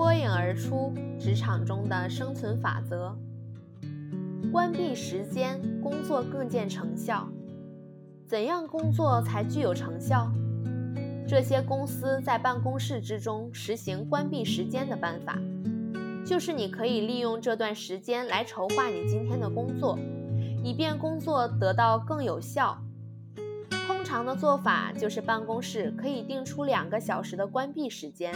脱颖而出职场中的生存法则：关闭时间，工作更见成效。怎样工作才具有成效？这些公司在办公室之中实行关闭时间的办法，就是你可以利用这段时间来筹划你今天的工作，以便工作得到更有效。通常的做法就是办公室可以定出两个小时的关闭时间。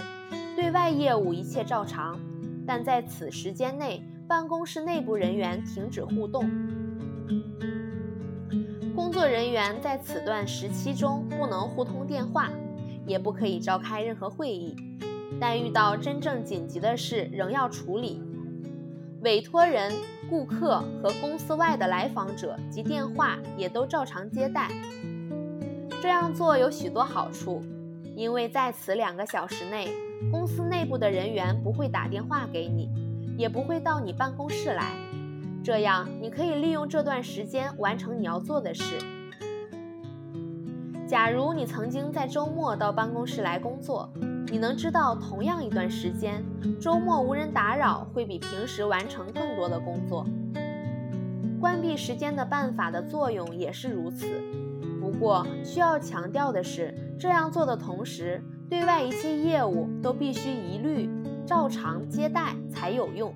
对外业务一切照常，但在此时间内，办公室内部人员停止互动。工作人员在此段时期中不能互通电话，也不可以召开任何会议。但遇到真正紧急的事，仍要处理。委托人、顾客和公司外的来访者及电话也都照常接待。这样做有许多好处，因为在此两个小时内。公司内部的人员不会打电话给你，也不会到你办公室来，这样你可以利用这段时间完成你要做的事。假如你曾经在周末到办公室来工作，你能知道同样一段时间，周末无人打扰会比平时完成更多的工作。关闭时间的办法的作用也是如此，不过需要强调的是，这样做的同时。对外一切业务都必须一律照常接待才有用。